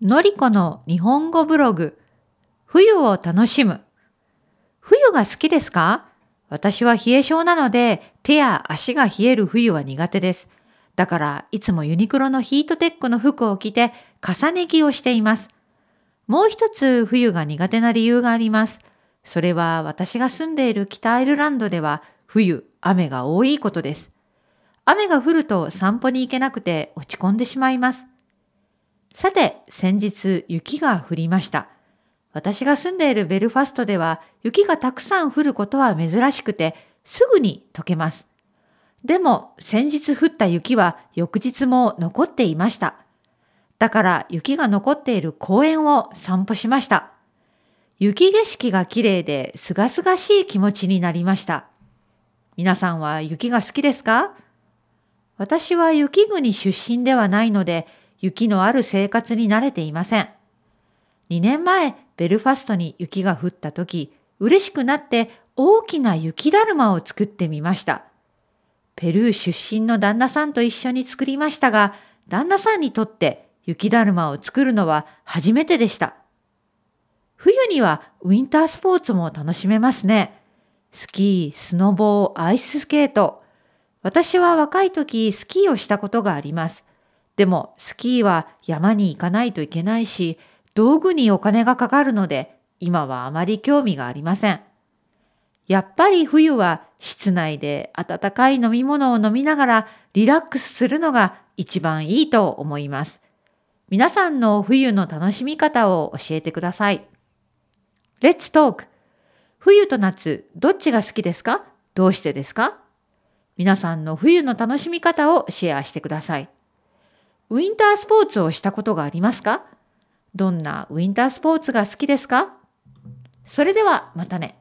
のりこの日本語ブログ、冬を楽しむ。冬が好きですか？私は冷え性なので手や足が冷える冬は苦手です。だからいつもユニクロのヒートテックの服を着て重ね着をしています。もう一つ冬が苦手な理由があります。それは私が住んでいる北アイルランドでは冬雨が多いことです。雨が降ると散歩に行けなくて落ち込んでしまいます。さて、先日雪が降りました。私が住んでいるベルファストでは雪がたくさん降ることは珍しくてすぐに溶けます。でも先日降った雪は翌日も残っていました。だから雪が残っている公園を散歩しました。雪景色が綺麗で清々しい気持ちになりました。皆さんは雪が好きですか？私は雪国出身ではないので、雪のある生活に慣れていません。2年前、ベルファストに雪が降った時、嬉しくなって大きな雪だるまを作ってみました。ペルー出身の旦那さんと一緒に作りましたが、旦那さんにとって雪だるまを作るのは初めてでした。冬にはウィンタースポーツも楽しめますね。スキー、スノボー、アイススケート、私は若い時スキーをしたことがあります。でもスキーは山に行かないといけないし、道具にお金がかかるので、今はあまり興味がありません。やっぱり冬は室内で温かい飲み物を飲みながらリラックスするのが一番いいと思います。皆さんの冬の楽しみ方を教えてください。Let's talk! 冬と夏、どっちが好きですか？どうしてですか？皆さんの冬の楽しみ方をシェアしてください。ウィンタースポーツをしたことがありますか？どんなウィンタースポーツが好きですか？それではまたね。